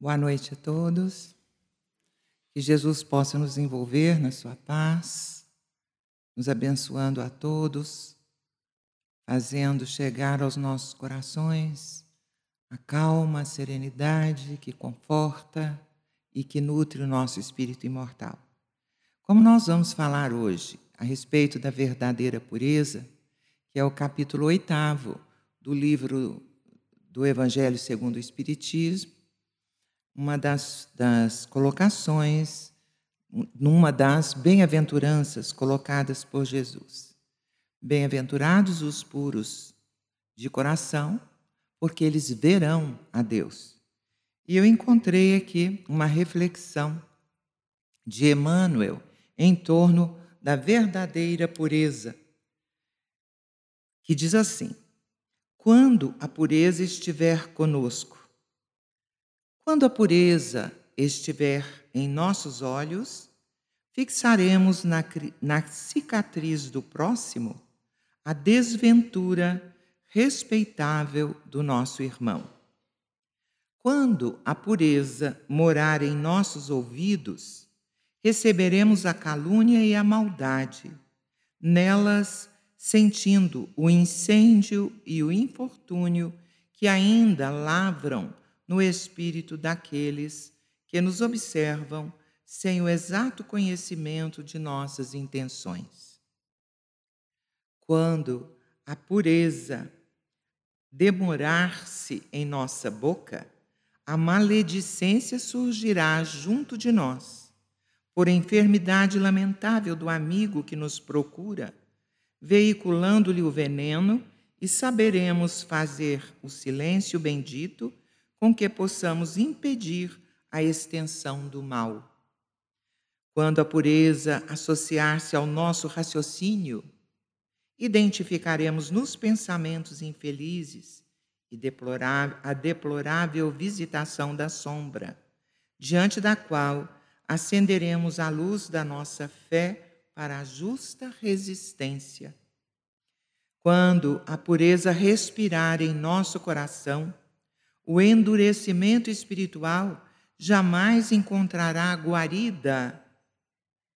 Boa noite a todos. Que Jesus possa nos envolver na sua paz, nos abençoando a todos, fazendo chegar aos nossos corações a calma, a serenidade que conforta e que nutre o nosso espírito imortal. Como nós vamos falar hoje a respeito da verdadeira pureza, que é o capítulo oitavo do livro do Evangelho segundo o Espiritismo, uma das, das colocações, numa das bem-aventuranças colocadas por Jesus. Bem-aventurados os puros de coração, porque eles verão a Deus. E eu encontrei aqui uma reflexão de Emmanuel em torno da verdadeira pureza, que diz assim: quando a pureza estiver conosco, quando a pureza estiver em nossos olhos, fixaremos na, na cicatriz do próximo a desventura respeitável do nosso irmão. Quando a pureza morar em nossos ouvidos, receberemos a calúnia e a maldade. Nelas, sentindo o incêndio e o infortúnio que ainda lavram no espírito daqueles que nos observam sem o exato conhecimento de nossas intenções. Quando a pureza demorar-se em nossa boca, a maledicência surgirá junto de nós, por enfermidade lamentável do amigo que nos procura, veiculando-lhe o veneno, e saberemos fazer o silêncio bendito com que possamos impedir a extensão do mal. Quando a pureza associar-se ao nosso raciocínio, identificaremos nos pensamentos infelizes e deplorável, a deplorável visitação da sombra, diante da qual acenderemos a luz da nossa fé para a justa resistência. Quando a pureza respirar em nosso coração, o endurecimento espiritual jamais encontrará guarida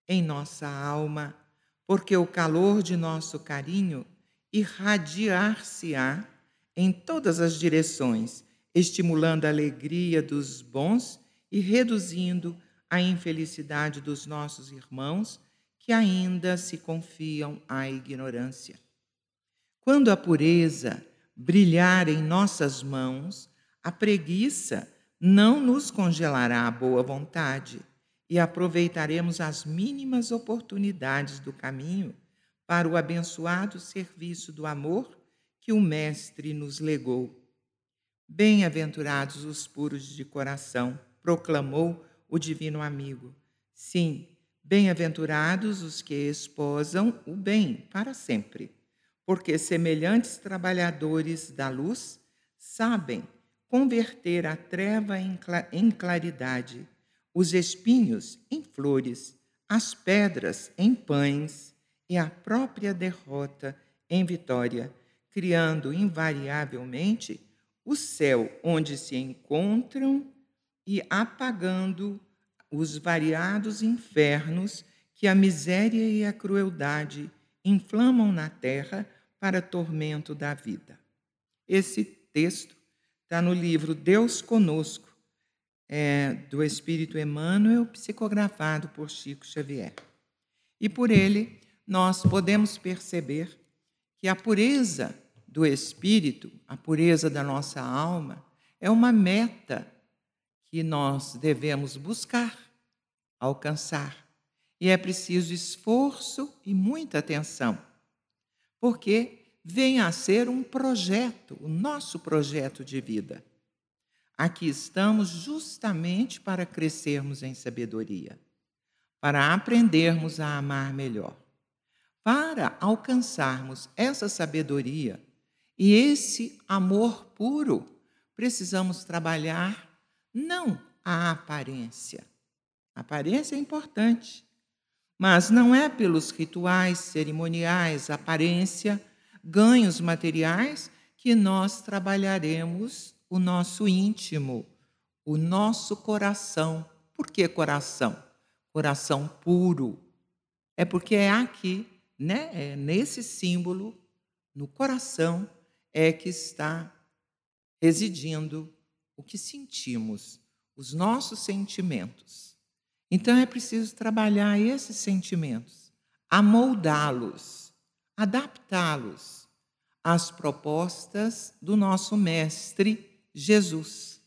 em nossa alma, porque o calor de nosso carinho irradiar-se-á em todas as direções, estimulando a alegria dos bons e reduzindo a infelicidade dos nossos irmãos que ainda se confiam à ignorância. Quando a pureza brilhar em nossas mãos, a preguiça não nos congelará a boa vontade e aproveitaremos as mínimas oportunidades do caminho para o abençoado serviço do amor que o Mestre nos legou. Bem-aventurados os puros de coração, proclamou o Divino Amigo. Sim, bem-aventurados os que esposam o bem para sempre, porque semelhantes trabalhadores da luz sabem converter a treva em claridade, os espinhos em flores, as pedras em pães e a própria derrota em vitória, criando invariavelmente o céu onde se encontram e apagando os variados infernos que a miséria e a crueldade inflamam na terra para tormento da vida. Esse texto Está no livro Deus Conosco, é, do Espírito Emmanuel, psicografado por Chico Xavier. E por ele, nós podemos perceber que a pureza do espírito, a pureza da nossa alma, é uma meta que nós devemos buscar, alcançar. E é preciso esforço e muita atenção, porque venha a ser um projeto, o nosso projeto de vida. Aqui estamos justamente para crescermos em sabedoria, para aprendermos a amar melhor. Para alcançarmos essa sabedoria e esse amor puro, precisamos trabalhar não a aparência. A aparência é importante, mas não é pelos rituais cerimoniais, aparência ganhos materiais que nós trabalharemos o nosso íntimo, o nosso coração. Por que coração? Coração puro. É porque é aqui, né? É nesse símbolo, no coração, é que está residindo o que sentimos, os nossos sentimentos. Então é preciso trabalhar esses sentimentos, amoldá-los, adaptá-los às propostas do nosso Mestre Jesus.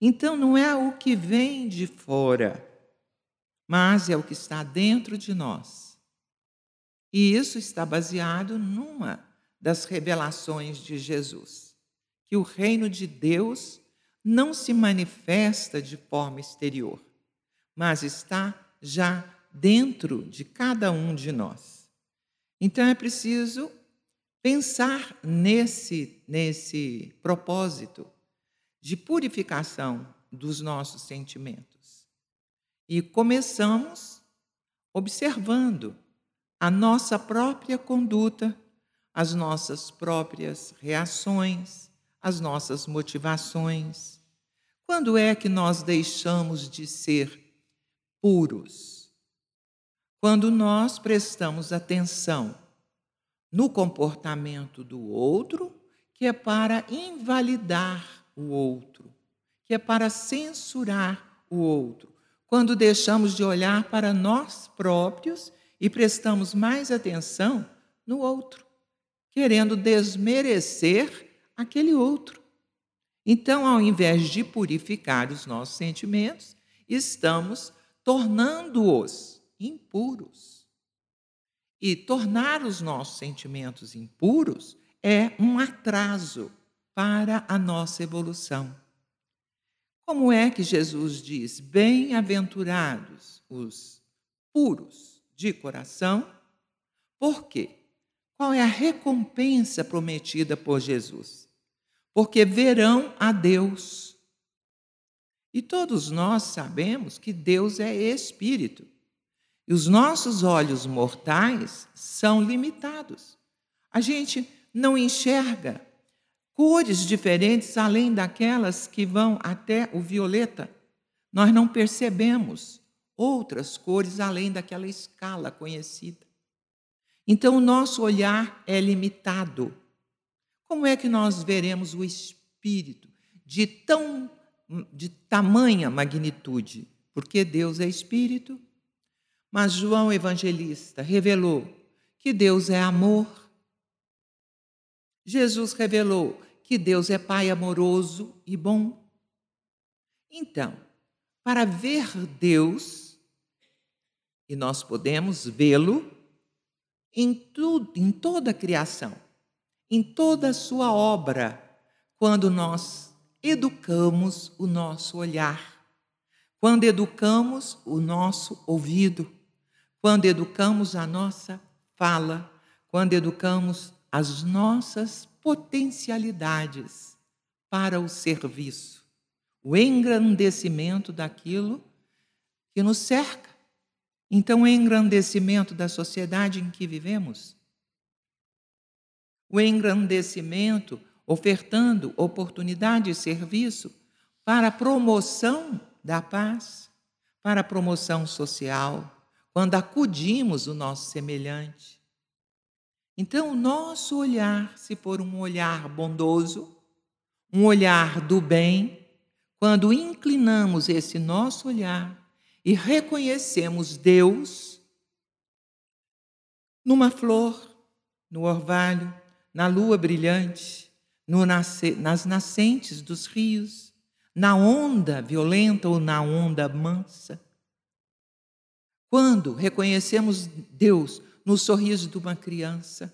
Então não é o que vem de fora, mas é o que está dentro de nós. E isso está baseado numa das revelações de Jesus, que o reino de Deus não se manifesta de forma exterior, mas está já dentro de cada um de nós. Então é preciso pensar nesse nesse propósito de purificação dos nossos sentimentos. E começamos observando a nossa própria conduta, as nossas próprias reações, as nossas motivações. Quando é que nós deixamos de ser puros? Quando nós prestamos atenção no comportamento do outro, que é para invalidar o outro, que é para censurar o outro. Quando deixamos de olhar para nós próprios e prestamos mais atenção no outro, querendo desmerecer aquele outro. Então, ao invés de purificar os nossos sentimentos, estamos tornando-os impuros. E tornar os nossos sentimentos impuros é um atraso para a nossa evolução. Como é que Jesus diz: Bem-aventurados os puros de coração? Por quê? Qual é a recompensa prometida por Jesus? Porque verão a Deus. E todos nós sabemos que Deus é espírito. E os nossos olhos mortais são limitados. A gente não enxerga cores diferentes além daquelas que vão até o violeta. Nós não percebemos outras cores além daquela escala conhecida. Então, o nosso olhar é limitado. Como é que nós veremos o Espírito de tão de tamanha magnitude? Porque Deus é Espírito. Mas João Evangelista revelou que Deus é amor. Jesus revelou que Deus é Pai amoroso e bom. Então, para ver Deus, e nós podemos vê-lo em tudo, em toda a criação, em toda a sua obra, quando nós educamos o nosso olhar, quando educamos o nosso ouvido, quando educamos a nossa fala, quando educamos as nossas potencialidades para o serviço, o engrandecimento daquilo que nos cerca. Então, o engrandecimento da sociedade em que vivemos, o engrandecimento ofertando oportunidade e serviço para a promoção da paz, para a promoção social, quando acudimos o nosso semelhante, então, o nosso olhar, se for um olhar bondoso, um olhar do bem, quando inclinamos esse nosso olhar e reconhecemos Deus numa flor, no orvalho, na lua brilhante, no nasce, nas nascentes dos rios, na onda violenta ou na onda mansa. Quando reconhecemos Deus no sorriso de uma criança,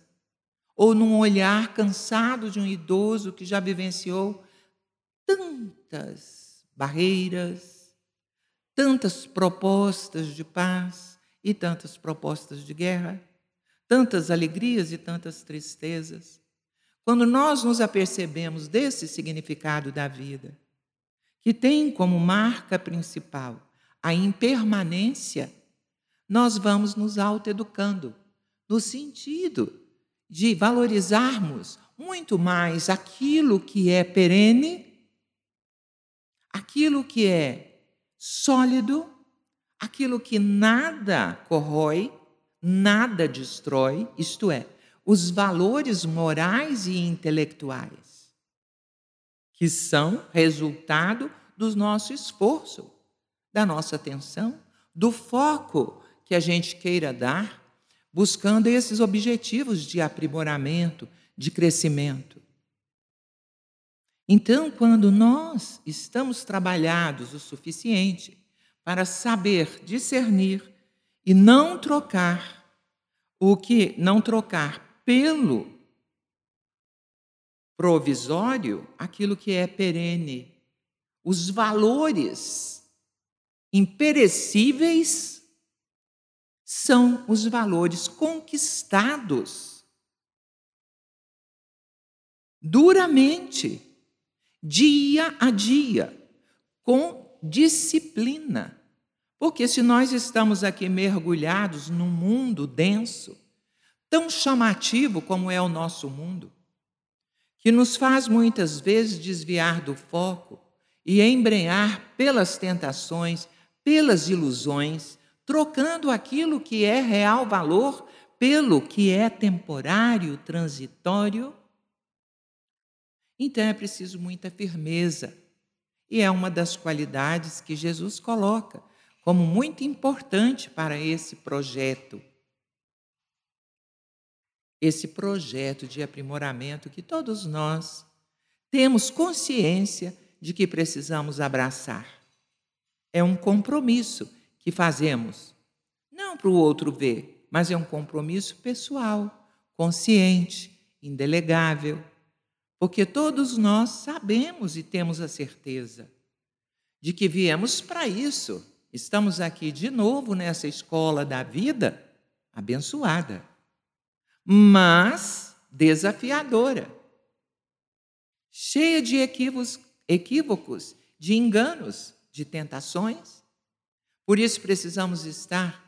ou num olhar cansado de um idoso que já vivenciou tantas barreiras, tantas propostas de paz e tantas propostas de guerra, tantas alegrias e tantas tristezas. Quando nós nos apercebemos desse significado da vida, que tem como marca principal a impermanência nós vamos nos autoeducando, no sentido de valorizarmos muito mais aquilo que é perene, aquilo que é sólido, aquilo que nada corrói, nada destrói, isto é, os valores morais e intelectuais, que são resultado do nosso esforço, da nossa atenção, do foco que a gente queira dar, buscando esses objetivos de aprimoramento, de crescimento. Então, quando nós estamos trabalhados o suficiente para saber discernir e não trocar o que não trocar pelo provisório aquilo que é perene, os valores imperecíveis são os valores conquistados duramente, dia a dia, com disciplina. Porque se nós estamos aqui mergulhados num mundo denso, tão chamativo como é o nosso mundo, que nos faz muitas vezes desviar do foco e embrenhar pelas tentações, pelas ilusões, trocando aquilo que é real valor pelo que é temporário, transitório. Então é preciso muita firmeza. E é uma das qualidades que Jesus coloca como muito importante para esse projeto. Esse projeto de aprimoramento que todos nós temos consciência de que precisamos abraçar. É um compromisso que fazemos, não para o outro ver, mas é um compromisso pessoal, consciente, indelegável, porque todos nós sabemos e temos a certeza de que viemos para isso. Estamos aqui de novo nessa escola da vida abençoada, mas desafiadora, cheia de equívocos, equívocos, de enganos, de tentações. Por isso precisamos estar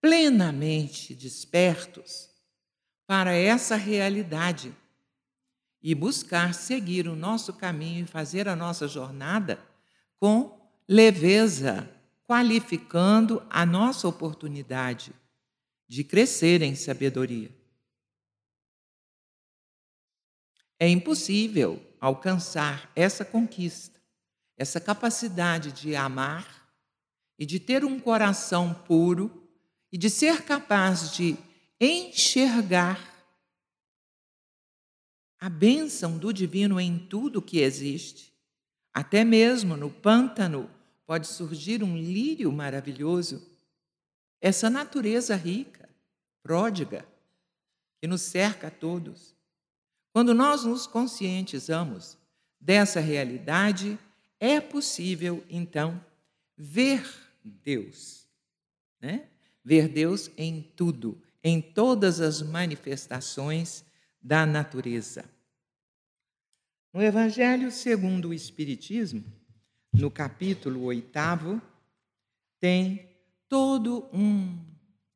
plenamente despertos para essa realidade e buscar seguir o nosso caminho e fazer a nossa jornada com leveza, qualificando a nossa oportunidade de crescer em sabedoria. É impossível alcançar essa conquista, essa capacidade de amar e de ter um coração puro e de ser capaz de enxergar a bênção do divino em tudo que existe. Até mesmo no pântano pode surgir um lírio maravilhoso. Essa natureza rica, pródiga, que nos cerca a todos. Quando nós nos conscientizamos dessa realidade, é possível, então, ver Deus. Né? Ver Deus em tudo, em todas as manifestações da natureza. No Evangelho segundo o Espiritismo, no capítulo oitavo, tem todo um,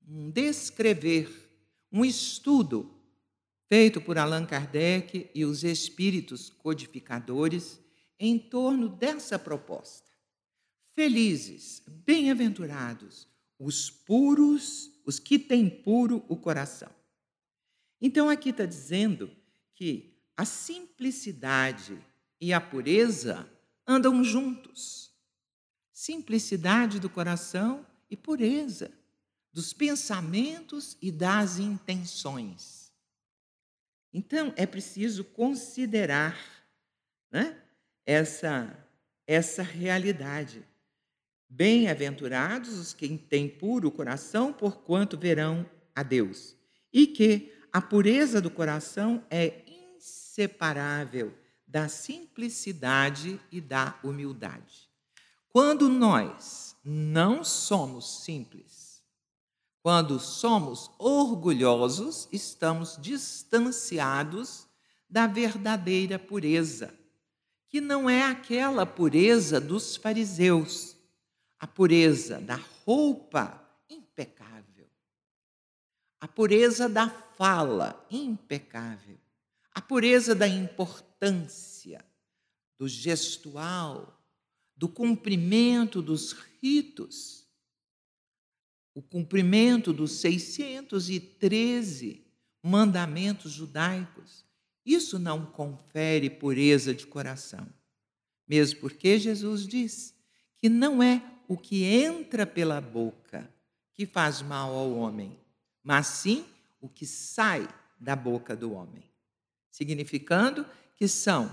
um descrever, um estudo feito por Allan Kardec e os espíritos codificadores em torno dessa proposta. Felizes, bem-aventurados, os puros, os que têm puro o coração. Então aqui está dizendo que a simplicidade e a pureza andam juntos. Simplicidade do coração e pureza dos pensamentos e das intenções. Então, é preciso considerar né, essa, essa realidade. Bem-aventurados os que têm puro coração, porquanto verão a Deus. E que a pureza do coração é inseparável da simplicidade e da humildade. Quando nós não somos simples, quando somos orgulhosos, estamos distanciados da verdadeira pureza, que não é aquela pureza dos fariseus, a pureza da roupa impecável, a pureza da fala impecável, a pureza da importância, do gestual, do cumprimento dos ritos, o cumprimento dos 613 mandamentos judaicos. Isso não confere pureza de coração. Mesmo porque Jesus diz que não é o que entra pela boca que faz mal ao homem, mas sim o que sai da boca do homem. Significando que são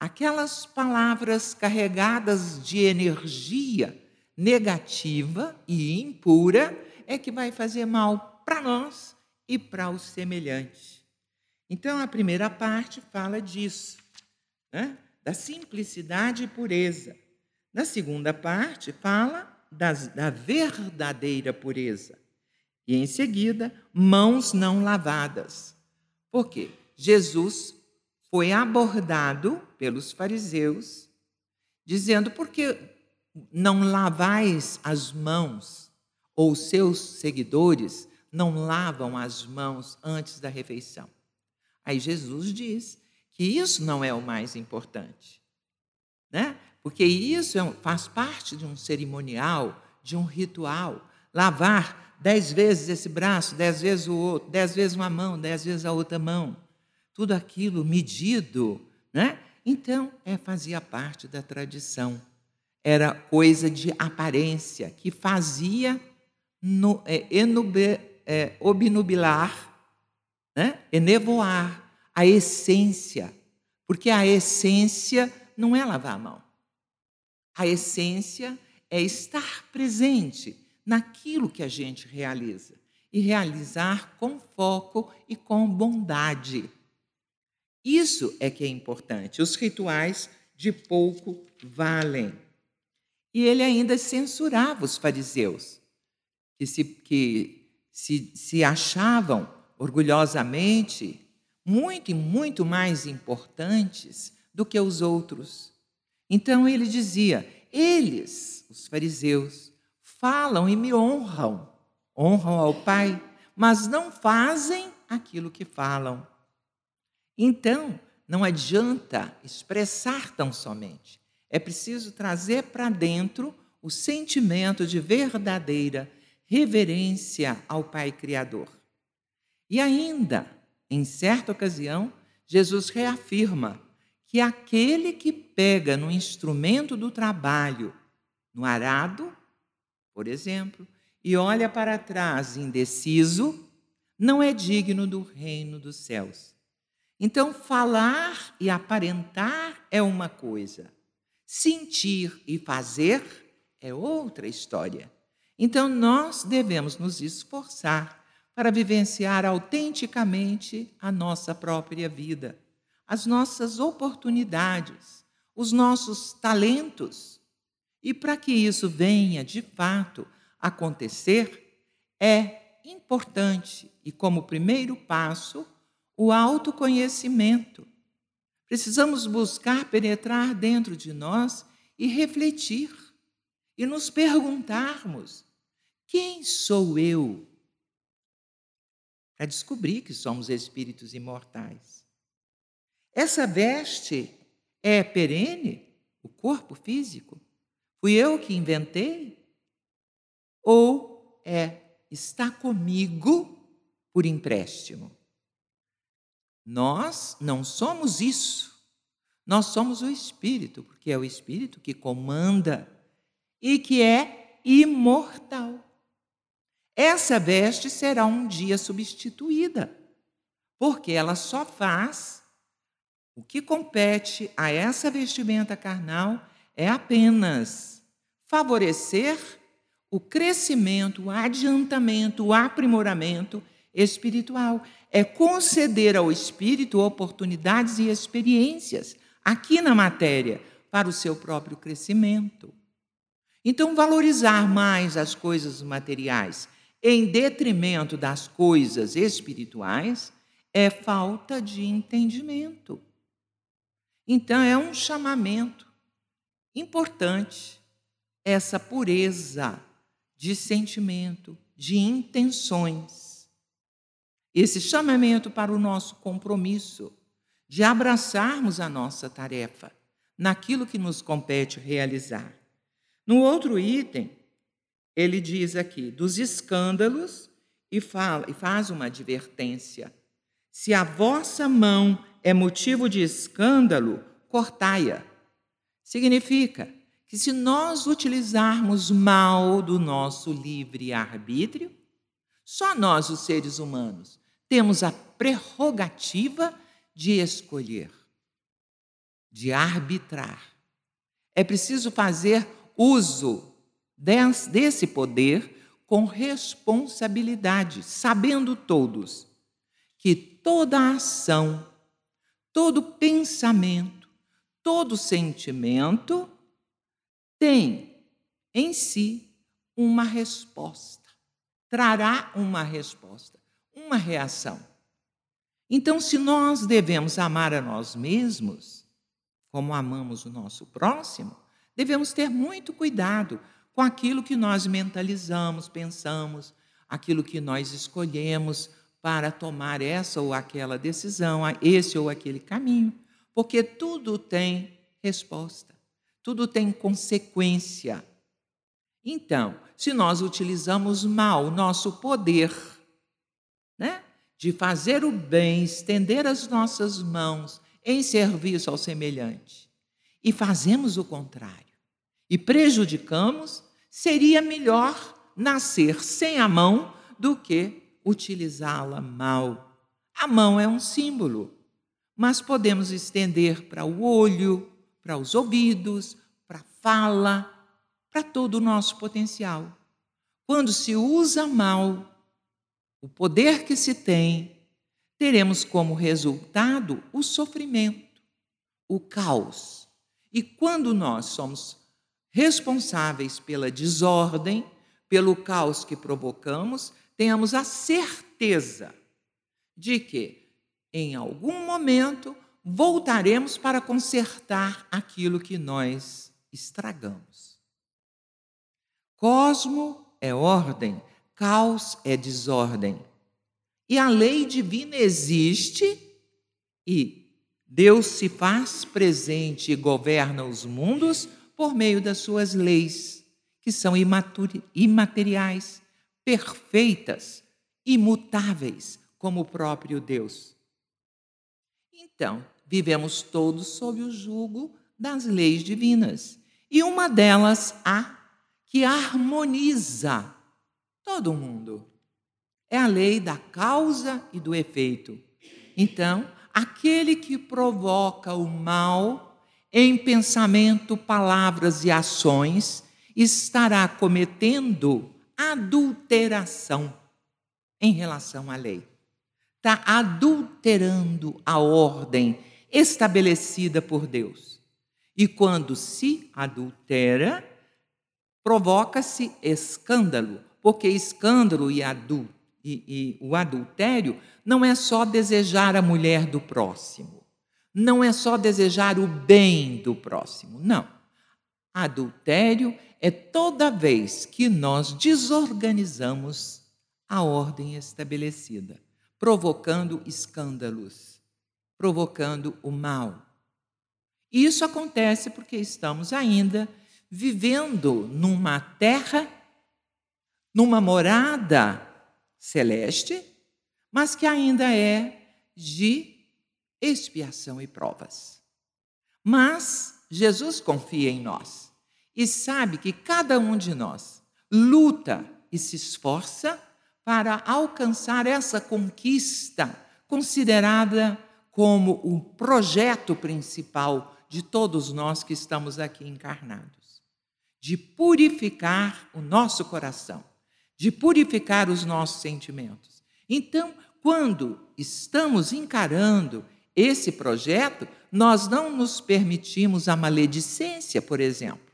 aquelas palavras carregadas de energia negativa e impura é que vai fazer mal para nós e para o semelhante. Então, a primeira parte fala disso, né? da simplicidade e pureza. Na segunda parte, fala das, da verdadeira pureza. E em seguida, mãos não lavadas. Por quê? Jesus foi abordado pelos fariseus, dizendo: por que não lavais as mãos? Ou seus seguidores não lavam as mãos antes da refeição? Aí Jesus diz que isso não é o mais importante, né? Porque isso é faz parte de um cerimonial, de um ritual. Lavar dez vezes esse braço, dez vezes o outro, dez vezes uma mão, dez vezes a outra mão. Tudo aquilo medido, né? Então, é, fazia parte da tradição. Era coisa de aparência, que fazia no, é, enube, é, obnubilar, né? enevoar a essência, porque a essência não é lavar a mão. A essência é estar presente naquilo que a gente realiza e realizar com foco e com bondade. Isso é que é importante. Os rituais de pouco valem. E ele ainda censurava os fariseus, que se, que se, se achavam orgulhosamente muito e muito mais importantes do que os outros. Então ele dizia: eles, os fariseus, falam e me honram, honram ao Pai, mas não fazem aquilo que falam. Então, não adianta expressar tão somente. É preciso trazer para dentro o sentimento de verdadeira reverência ao Pai Criador. E ainda, em certa ocasião, Jesus reafirma que aquele que pega no instrumento do trabalho, no arado, por exemplo, e olha para trás indeciso, não é digno do reino dos céus. Então, falar e aparentar é uma coisa, sentir e fazer é outra história. Então, nós devemos nos esforçar para vivenciar autenticamente a nossa própria vida, as nossas oportunidades, os nossos talentos. E para que isso venha de fato acontecer, é importante e, como primeiro passo, o autoconhecimento. Precisamos buscar penetrar dentro de nós e refletir e nos perguntarmos: quem sou eu? para descobrir que somos espíritos imortais. Essa veste é perene, o corpo físico? Fui eu que inventei? Ou é está comigo por empréstimo? Nós não somos isso. Nós somos o espírito, porque é o espírito que comanda e que é imortal. Essa veste será um dia substituída, porque ela só faz o que compete a essa vestimenta carnal é apenas favorecer o crescimento, o adiantamento, o aprimoramento espiritual. É conceder ao espírito oportunidades e experiências aqui na matéria para o seu próprio crescimento. Então, valorizar mais as coisas materiais em detrimento das coisas espirituais, é falta de entendimento. Então, é um chamamento importante essa pureza de sentimento, de intenções. Esse chamamento para o nosso compromisso de abraçarmos a nossa tarefa, naquilo que nos compete realizar. No outro item, ele diz aqui dos escândalos e, fala, e faz uma advertência. Se a vossa mão é motivo de escândalo, cortai-a. Significa que se nós utilizarmos mal do nosso livre arbítrio, só nós, os seres humanos, temos a prerrogativa de escolher, de arbitrar. É preciso fazer uso desse poder com responsabilidade, sabendo todos que toda ação, todo pensamento, todo sentimento tem em si uma resposta, trará uma resposta, uma reação. Então, se nós devemos amar a nós mesmos, como amamos o nosso próximo, devemos ter muito cuidado com aquilo que nós mentalizamos, pensamos, aquilo que nós escolhemos para tomar essa ou aquela decisão, esse ou aquele caminho, porque tudo tem resposta, tudo tem consequência. Então, se nós utilizamos mal o nosso poder, né, de fazer o bem, estender as nossas mãos em serviço ao semelhante, e fazemos o contrário, e prejudicamos, seria melhor nascer sem a mão do que utilizá-la mal. A mão é um símbolo, mas podemos estender para o olho, para os ouvidos, para a fala, para todo o nosso potencial. Quando se usa mal o poder que se tem, teremos como resultado o sofrimento, o caos. E quando nós somos responsáveis pela desordem, pelo caos que provocamos, tenhamos a certeza de que, em algum momento, voltaremos para consertar aquilo que nós estragamos. Cosmo é ordem, caos é desordem. E a lei divina existe e Deus se faz presente e governa os mundos por meio das suas leis, que são imateriais, perfeitas, imutáveis, como o próprio Deus. Então, vivemos todos sob o jugo das leis divinas. E uma delas há que harmoniza todo mundo. É a lei da causa e do efeito. Então, aquele que provoca o mal em pensamento, palavras e ações, estará cometendo adulteração em relação à lei. Está adulterando a ordem estabelecida por Deus. E quando se adultera, provoca-se escândalo, porque escândalo e, e, e o adultério não é só desejar a mulher do próximo não é só desejar o bem do próximo, não. Adultério é toda vez que nós desorganizamos a ordem estabelecida, provocando escândalos, provocando o mal. E isso acontece porque estamos ainda vivendo numa terra, numa morada celeste, mas que ainda é de expiação e provas. Mas Jesus confia em nós e sabe que cada um de nós luta e se esforça para alcançar essa conquista considerada como o projeto principal de todos nós que estamos aqui encarnados, de purificar o nosso coração, de purificar os nossos sentimentos. Então, quando estamos encarando esse projeto, nós não nos permitimos a maledicência, por exemplo.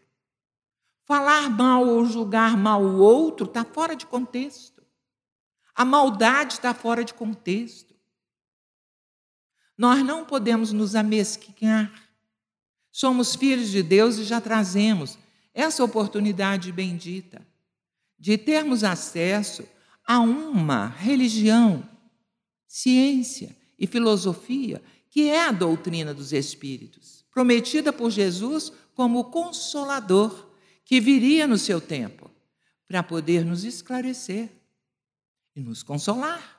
Falar mal ou julgar mal o outro está fora de contexto. A maldade está fora de contexto. Nós não podemos nos amesquinhar. Somos filhos de Deus e já trazemos essa oportunidade bendita de termos acesso a uma religião, ciência, e filosofia, que é a doutrina dos espíritos, prometida por Jesus como o consolador que viria no seu tempo para poder nos esclarecer e nos consolar.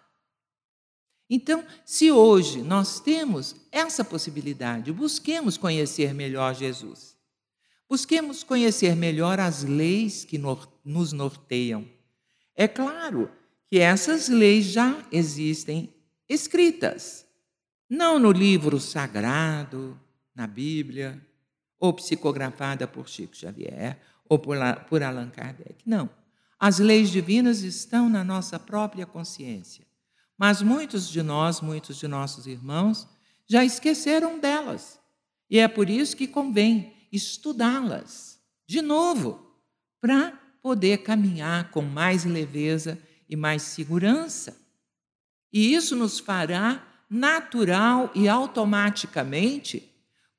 Então, se hoje nós temos essa possibilidade, busquemos conhecer melhor Jesus. Busquemos conhecer melhor as leis que nos norteiam. É claro que essas leis já existem escritas, não no livro sagrado, na Bíblia, ou psicografada por Chico Xavier, ou por, por Allan Kardec. Não. As leis divinas estão na nossa própria consciência. Mas muitos de nós, muitos de nossos irmãos, já esqueceram delas. E é por isso que convém estudá-las de novo, para poder caminhar com mais leveza e mais segurança. E isso nos fará natural e automaticamente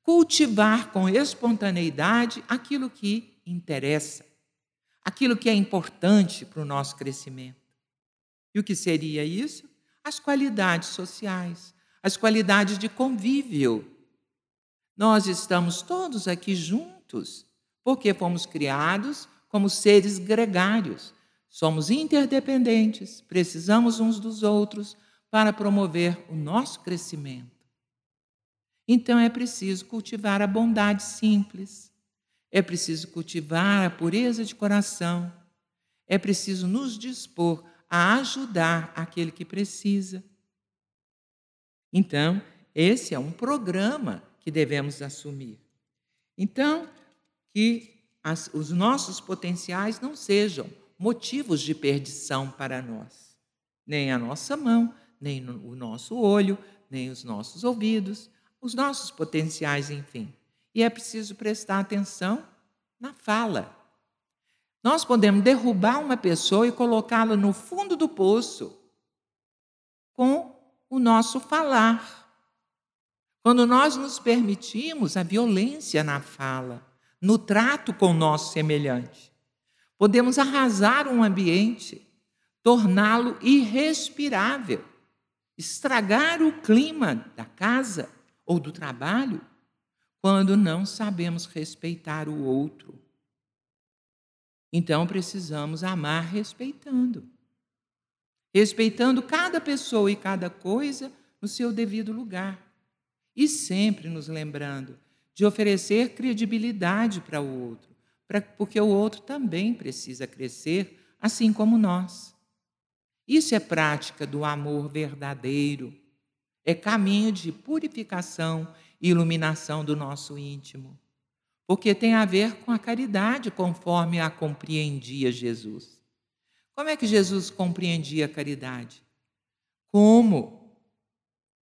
cultivar com espontaneidade aquilo que interessa, aquilo que é importante para o nosso crescimento. E o que seria isso? As qualidades sociais, as qualidades de convívio. Nós estamos todos aqui juntos porque fomos criados como seres gregários. Somos interdependentes, precisamos uns dos outros para promover o nosso crescimento. Então é preciso cultivar a bondade simples, é preciso cultivar a pureza de coração, é preciso nos dispor a ajudar aquele que precisa. Então, esse é um programa que devemos assumir. Então, que as, os nossos potenciais não sejam motivos de perdição para nós, nem a nossa mão, nem o nosso olho, nem os nossos ouvidos, os nossos potenciais, enfim. E é preciso prestar atenção na fala. Nós podemos derrubar uma pessoa e colocá-la no fundo do poço com o nosso falar. Quando nós nos permitimos a violência na fala, no trato com o nosso semelhante, podemos arrasar um ambiente, torná-lo irrespirável, estragar o clima da casa ou do trabalho, quando não sabemos respeitar o outro. Então precisamos amar respeitando. Respeitando cada pessoa e cada coisa no seu devido lugar. E sempre nos lembrando de oferecer credibilidade para o outro, porque o outro também precisa crescer, assim como nós. Isso é prática do amor verdadeiro, é caminho de purificação e iluminação do nosso íntimo, porque tem a ver com a caridade conforme a compreendia Jesus. Como é que Jesus compreendia a caridade? Como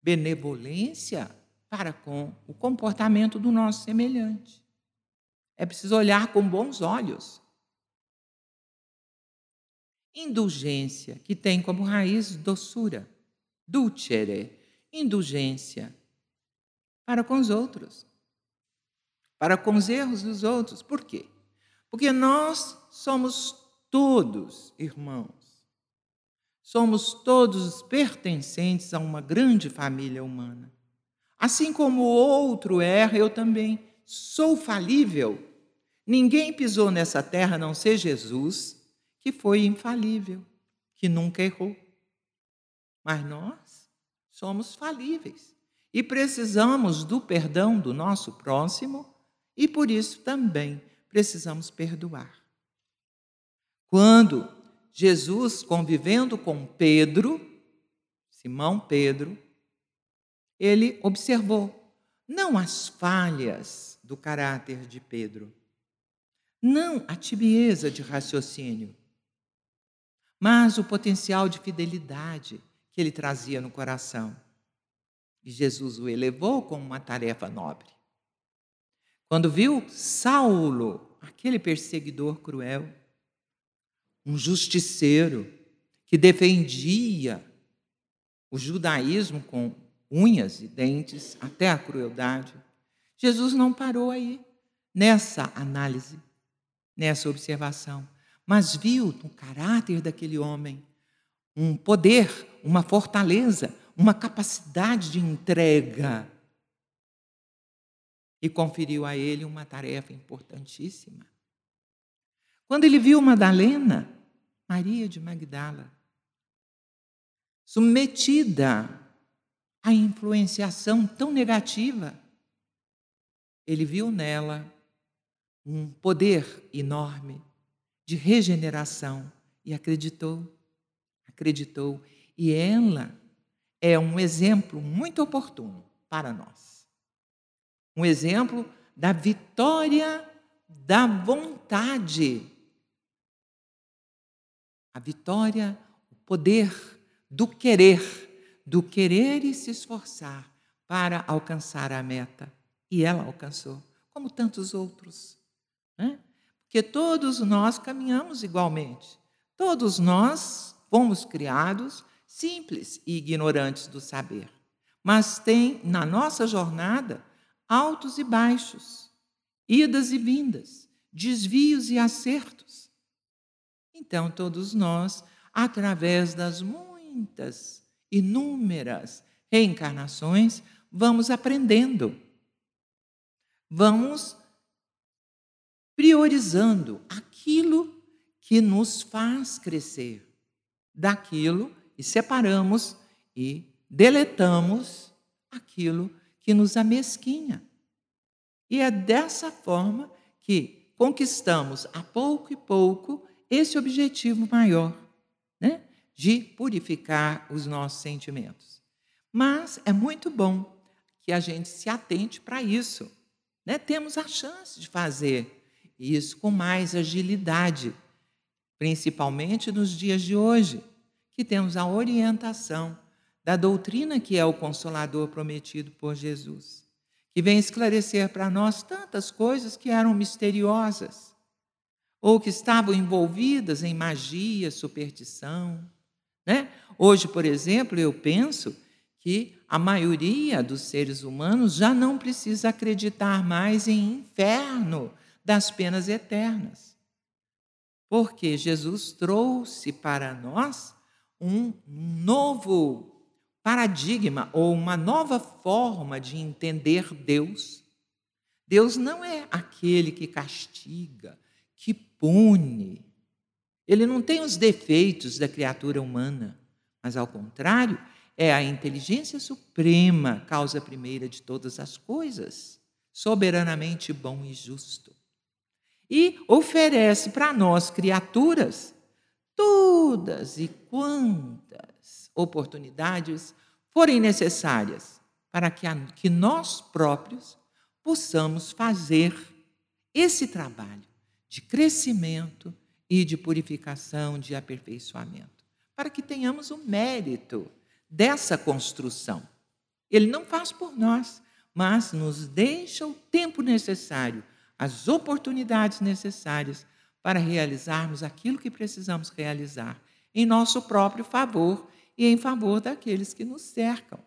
benevolência para com o comportamento do nosso semelhante. É preciso olhar com bons olhos. Indulgência, que tem como raiz doçura, dulcere, indulgência para com os outros, para com os erros dos outros. Por quê? Porque nós somos todos irmãos. Somos todos pertencentes a uma grande família humana. Assim como o outro erra, eu também sou falível. Ninguém pisou nessa terra a não ser Jesus, que foi infalível, que nunca errou. Mas nós somos falíveis e precisamos do perdão do nosso próximo e por isso também precisamos perdoar. Quando Jesus, convivendo com Pedro, Simão Pedro, ele observou não as falhas do caráter de Pedro, não a tibieza de raciocínio, mas o potencial de fidelidade que ele trazia no coração. E Jesus o elevou como uma tarefa nobre. Quando viu Saulo, aquele perseguidor cruel, um justiceiro que defendia o judaísmo com unhas e dentes, até a crueldade. Jesus não parou aí nessa análise, nessa observação, mas viu no caráter daquele homem um poder, uma fortaleza, uma capacidade de entrega. e conferiu a ele uma tarefa importantíssima. Quando ele viu Madalena, Maria de Magdala, submetida à influenciação tão negativa, ele viu nela um poder enorme de regeneração e acreditou, acreditou, e ela é um exemplo muito oportuno para nós. Um exemplo da vitória da vontade. A vitória, o poder do querer, do querer e se esforçar para alcançar a meta. E ela alcançou, como tantos outros. Né? Porque todos nós caminhamos igualmente. Todos nós fomos criados simples e ignorantes do saber. Mas tem na nossa jornada altos e baixos, idas e vindas, desvios e acertos. Então, todos nós, através das muitas, inúmeras reencarnações, vamos aprendendo, vamos priorizando aquilo que nos faz crescer, daquilo e separamos e deletamos aquilo que nos amesquinha. E é dessa forma que conquistamos a pouco e pouco esse objetivo maior, né? de purificar os nossos sentimentos. Mas é muito bom que a gente se atente para isso. Né? Temos a chance de fazer isso com mais agilidade, principalmente nos dias de hoje, que temos a orientação da doutrina que é o consolador prometido por Jesus, que vem esclarecer para nós tantas coisas que eram misteriosas ou que estavam envolvidas em magia, superstição. Né? Hoje, por exemplo, eu penso que a maioria dos seres humanos já não precisa acreditar mais em inferno, das penas eternas. Porque Jesus trouxe para nós um novo paradigma ou uma nova forma de entender Deus. Deus não é aquele que castiga, que pune. Ele não tem os defeitos da criatura humana, mas ao contrário, é a inteligência suprema, causa primeira de todas as coisas, soberanamente bom e justo. E oferece para nós, criaturas, todas e quantas oportunidades forem necessárias para que, a, que nós próprios possamos fazer esse trabalho de crescimento e de purificação, de aperfeiçoamento, para que tenhamos o mérito dessa construção. Ele não faz por nós, mas nos deixa o tempo necessário as oportunidades necessárias para realizarmos aquilo que precisamos realizar em nosso próprio favor e em favor daqueles que nos cercam.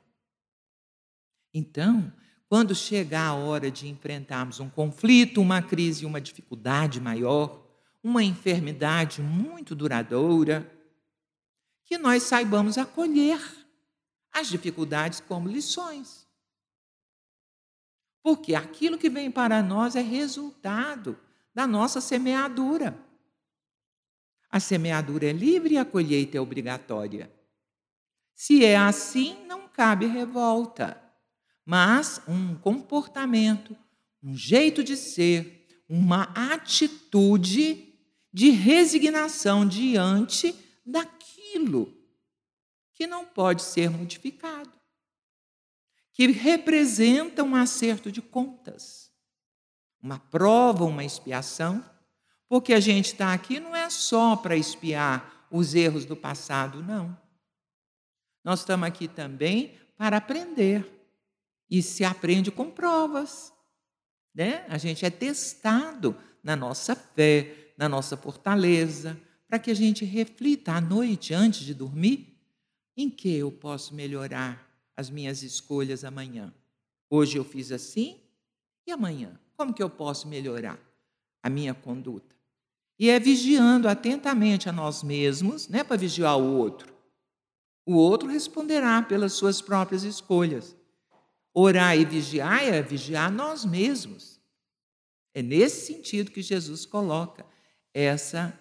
Então, quando chegar a hora de enfrentarmos um conflito, uma crise, uma dificuldade maior, uma enfermidade muito duradoura, que nós saibamos acolher as dificuldades como lições porque aquilo que vem para nós é resultado da nossa semeadura. A semeadura é livre e a colheita é obrigatória. Se é assim, não cabe revolta, mas um comportamento, um jeito de ser, uma atitude de resignação diante daquilo que não pode ser modificado que representa um acerto de contas, uma prova, uma expiação, porque a gente está aqui não é só para espiar os erros do passado, não. Nós estamos aqui também para aprender. E se aprende com provas. Né? A gente é testado na nossa fé, na nossa fortaleza, para que a gente reflita à noite, antes de dormir, em que eu posso melhorar as minhas escolhas amanhã. Hoje eu fiz assim e amanhã? Como que eu posso melhorar a minha conduta? E é vigiando atentamente a nós mesmos, não é para vigiar o outro. O outro responderá pelas suas próprias escolhas. Orar e vigiar é vigiar nós mesmos. É nesse sentido que Jesus coloca essa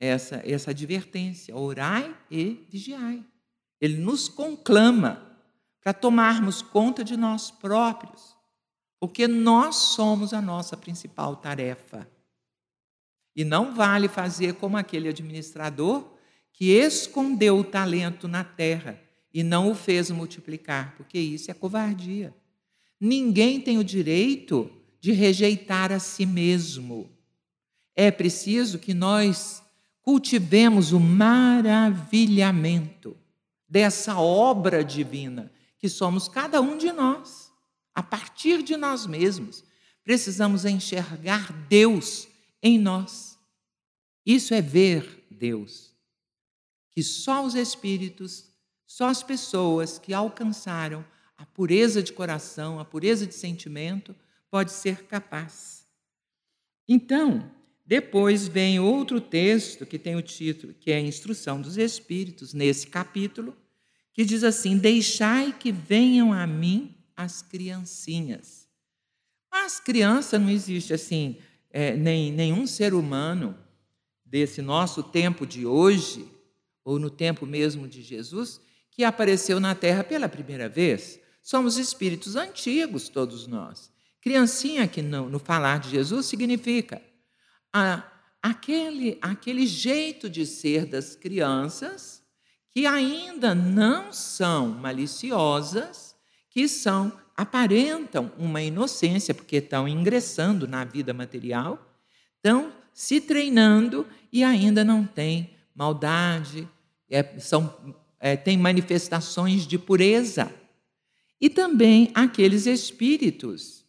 essa essa advertência: orai e vigiai. Ele nos conclama para tomarmos conta de nós próprios, porque nós somos a nossa principal tarefa. E não vale fazer como aquele administrador que escondeu o talento na terra e não o fez multiplicar, porque isso é covardia. Ninguém tem o direito de rejeitar a si mesmo. É preciso que nós cultivemos o maravilhamento dessa obra divina que somos cada um de nós, a partir de nós mesmos. Precisamos enxergar Deus em nós. Isso é ver Deus. Que só os espíritos, só as pessoas que alcançaram a pureza de coração, a pureza de sentimento, pode ser capaz. Então, depois vem outro texto que tem o título, que é a Instrução dos Espíritos, nesse capítulo, que diz assim: Deixai que venham a mim as criancinhas. As crianças não existe assim, é, nem nenhum ser humano desse nosso tempo de hoje, ou no tempo mesmo de Jesus, que apareceu na Terra pela primeira vez. Somos espíritos antigos, todos nós. Criancinha, que no, no falar de Jesus, significa a, aquele, aquele jeito de ser das crianças que ainda não são maliciosas, que são aparentam uma inocência porque estão ingressando na vida material, estão se treinando e ainda não têm maldade, é, são, é, têm manifestações de pureza. E também aqueles espíritos,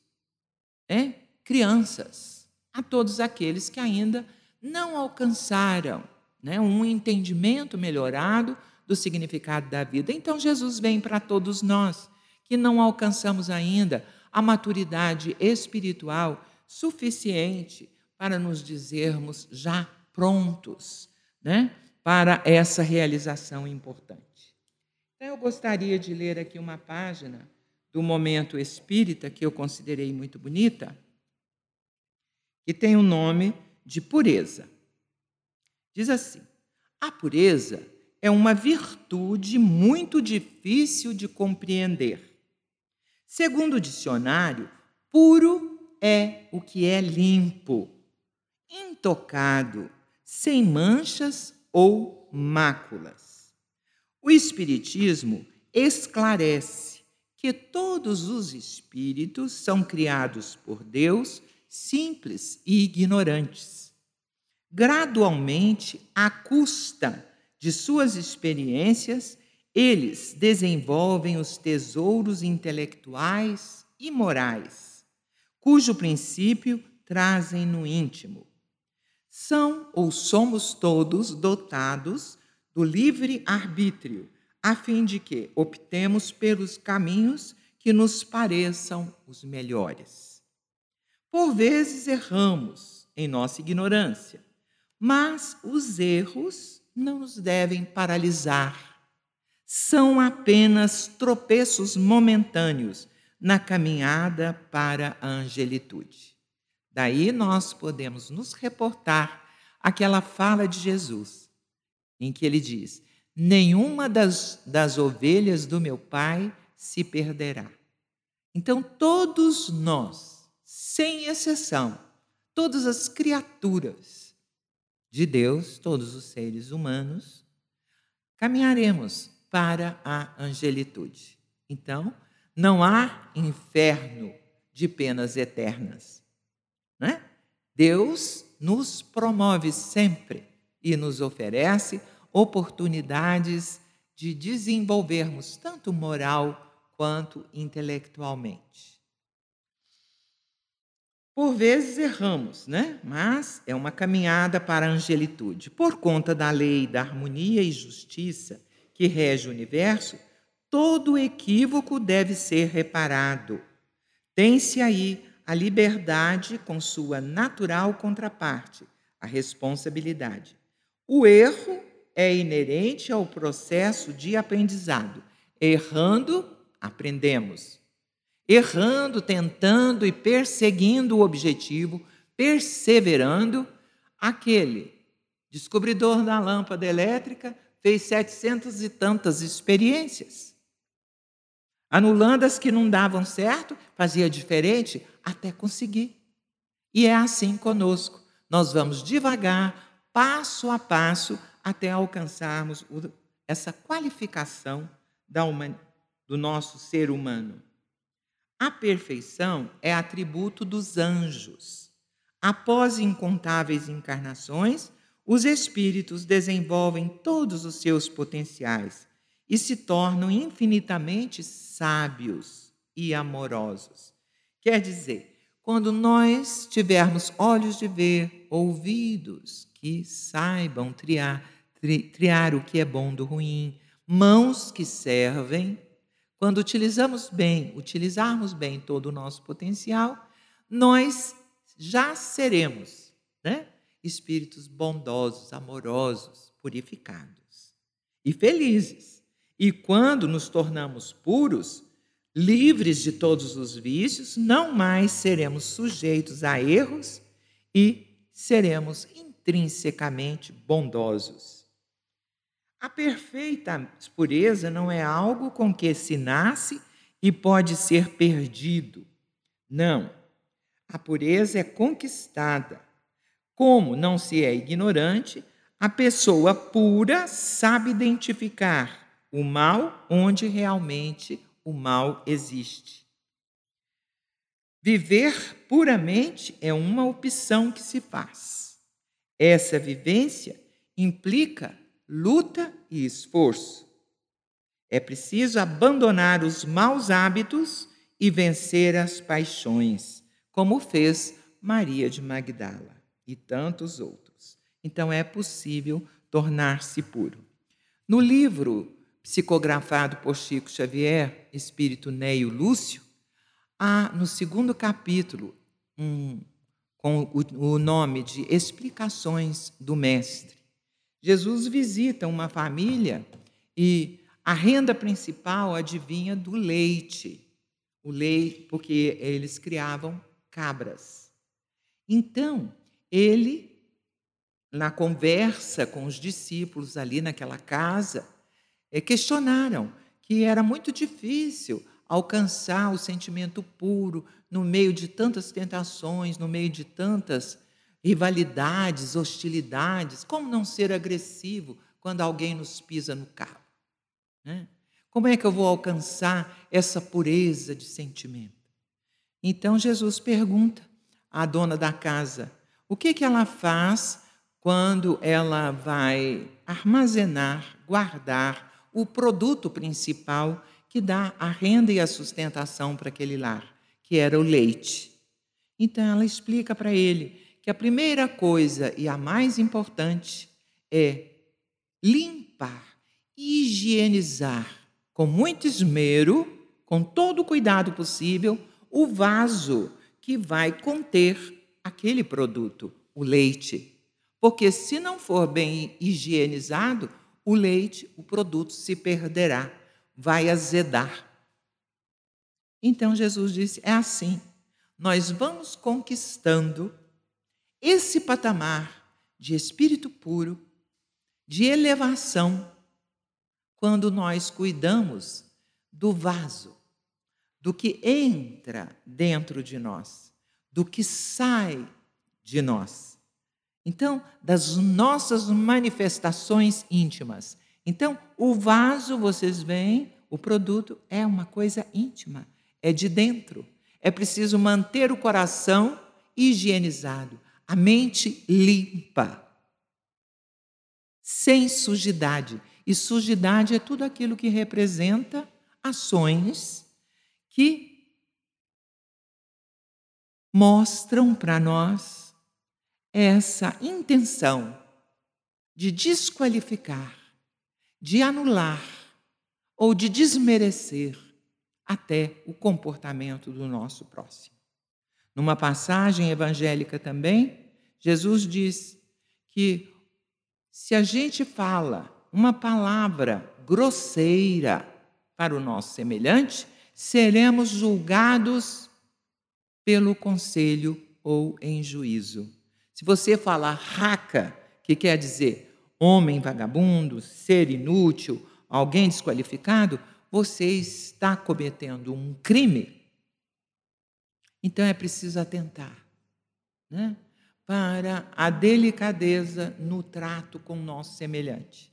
é, crianças, a todos aqueles que ainda não alcançaram né, um entendimento melhorado do significado da vida. Então, Jesus vem para todos nós que não alcançamos ainda a maturidade espiritual suficiente para nos dizermos já prontos né, para essa realização importante. Então, eu gostaria de ler aqui uma página do momento espírita que eu considerei muito bonita, que tem o nome de pureza. Diz assim: a pureza é uma virtude muito difícil de compreender. Segundo o dicionário, puro é o que é limpo, intocado, sem manchas ou máculas. O Espiritismo esclarece que todos os espíritos são criados por Deus simples e ignorantes. Gradualmente, à custa de suas experiências, eles desenvolvem os tesouros intelectuais e morais, cujo princípio trazem no íntimo. São ou somos todos dotados do livre arbítrio, a fim de que optemos pelos caminhos que nos pareçam os melhores. Por vezes erramos em nossa ignorância, mas os erros não nos devem paralisar. São apenas tropeços momentâneos na caminhada para a angelitude. Daí nós podemos nos reportar aquela fala de Jesus, em que ele diz: Nenhuma das, das ovelhas do meu Pai se perderá. Então, todos nós, sem exceção, todas as criaturas, de Deus, todos os seres humanos, caminharemos para a angelitude. Então, não há inferno de penas eternas. Né? Deus nos promove sempre e nos oferece oportunidades de desenvolvermos tanto moral quanto intelectualmente. Por vezes erramos, né? Mas é uma caminhada para a angelitude. Por conta da lei da harmonia e justiça que rege o universo, todo equívoco deve ser reparado. Tem-se aí a liberdade com sua natural contraparte, a responsabilidade. O erro é inerente ao processo de aprendizado. Errando, aprendemos. Errando, tentando e perseguindo o objetivo, perseverando, aquele descobridor da lâmpada elétrica fez setecentas e tantas experiências. Anulando as que não davam certo, fazia diferente até conseguir. E é assim conosco. Nós vamos devagar, passo a passo, até alcançarmos essa qualificação do nosso ser humano. A perfeição é atributo dos anjos. Após incontáveis encarnações, os espíritos desenvolvem todos os seus potenciais e se tornam infinitamente sábios e amorosos. Quer dizer, quando nós tivermos olhos de ver, ouvidos que saibam triar, tri, triar o que é bom do ruim, mãos que servem, quando utilizamos bem, utilizarmos bem todo o nosso potencial, nós já seremos né? espíritos bondosos, amorosos, purificados e felizes. E quando nos tornamos puros, livres de todos os vícios, não mais seremos sujeitos a erros e seremos intrinsecamente bondosos. A perfeita pureza não é algo com que se nasce e pode ser perdido. Não. A pureza é conquistada. Como não se é ignorante, a pessoa pura sabe identificar o mal onde realmente o mal existe. Viver puramente é uma opção que se faz. Essa vivência implica luta e esforço. É preciso abandonar os maus hábitos e vencer as paixões, como fez Maria de Magdala e tantos outros. Então é possível tornar-se puro. No livro psicografado por Chico Xavier, Espírito Neio Lúcio, há no segundo capítulo um, com o, o nome de Explicações do Mestre. Jesus visita uma família e a renda principal adivinha do leite. O leite, porque eles criavam cabras. Então, ele, na conversa com os discípulos ali naquela casa, eh, questionaram que era muito difícil alcançar o sentimento puro no meio de tantas tentações, no meio de tantas rivalidades, hostilidades. Como não ser agressivo quando alguém nos pisa no carro? Né? Como é que eu vou alcançar essa pureza de sentimento? Então Jesus pergunta à dona da casa o que, que ela faz quando ela vai armazenar, guardar o produto principal que dá a renda e a sustentação para aquele lar, que era o leite. Então ela explica para ele que a primeira coisa e a mais importante é limpar, higienizar com muito esmero, com todo o cuidado possível, o vaso que vai conter aquele produto, o leite. Porque se não for bem higienizado, o leite, o produto se perderá, vai azedar. Então Jesus disse: é assim, nós vamos conquistando esse patamar de espírito puro, de elevação, quando nós cuidamos do vaso, do que entra dentro de nós, do que sai de nós. Então, das nossas manifestações íntimas. Então, o vaso, vocês veem, o produto é uma coisa íntima, é de dentro. É preciso manter o coração higienizado, a mente limpa, sem sujidade. E sujidade é tudo aquilo que representa ações que mostram para nós essa intenção de desqualificar, de anular ou de desmerecer até o comportamento do nosso próximo. Numa passagem evangélica também, Jesus diz que se a gente fala uma palavra grosseira para o nosso semelhante, seremos julgados pelo conselho ou em juízo. Se você falar raca, que quer dizer homem vagabundo, ser inútil, alguém desqualificado, você está cometendo um crime. Então é preciso atentar né, para a delicadeza no trato com o nosso semelhante.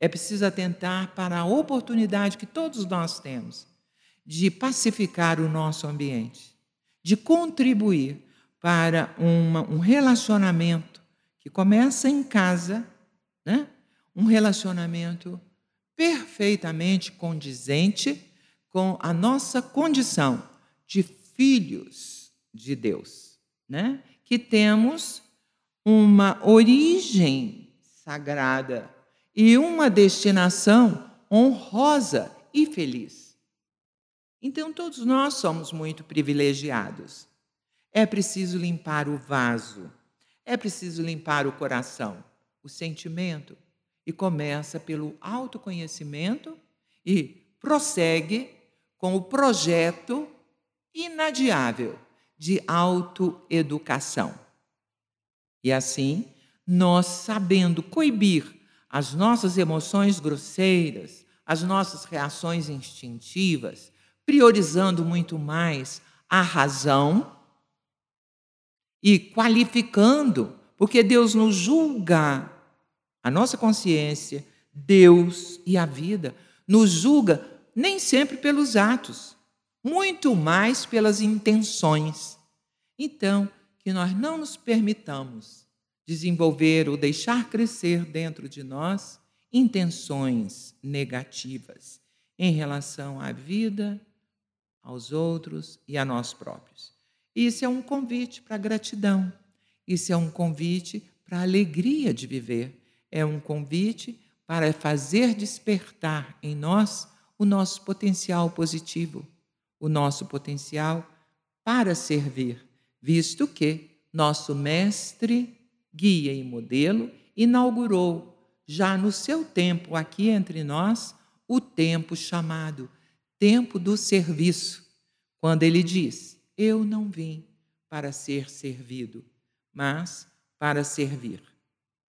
É preciso atentar para a oportunidade que todos nós temos de pacificar o nosso ambiente, de contribuir para uma, um relacionamento que começa em casa, né? um relacionamento perfeitamente condizente com a nossa condição de filhos de Deus, né? que temos uma origem sagrada e uma destinação honrosa e feliz. Então, todos nós somos muito privilegiados. É preciso limpar o vaso, é preciso limpar o coração, o sentimento, e começa pelo autoconhecimento e prossegue com o projeto inadiável de autoeducação. E assim, nós sabendo coibir as nossas emoções grosseiras, as nossas reações instintivas, priorizando muito mais a razão e qualificando, porque Deus nos julga, a nossa consciência, Deus e a vida, nos julga nem sempre pelos atos, muito mais pelas intenções. Então, que nós não nos permitamos desenvolver ou deixar crescer dentro de nós intenções negativas em relação à vida, aos outros e a nós próprios. Isso é um convite para gratidão. Isso é um convite para a alegria de viver. É um convite para fazer despertar em nós o nosso potencial positivo, o nosso potencial para servir, visto que nosso mestre, guia e modelo inaugurou já no seu tempo aqui entre nós o tempo chamado tempo do serviço, quando ele diz: eu não vim para ser servido, mas para servir.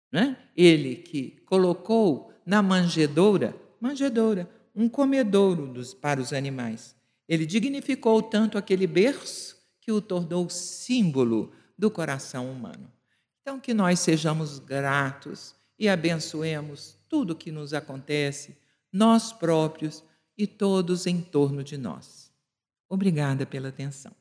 Né? Ele que colocou na manjedoura, manjedoura, um comedouro dos, para os animais. Ele dignificou tanto aquele berço que o tornou símbolo do coração humano. Então, que nós sejamos gratos e abençoemos tudo que nos acontece, nós próprios e todos em torno de nós. Obrigada pela atenção.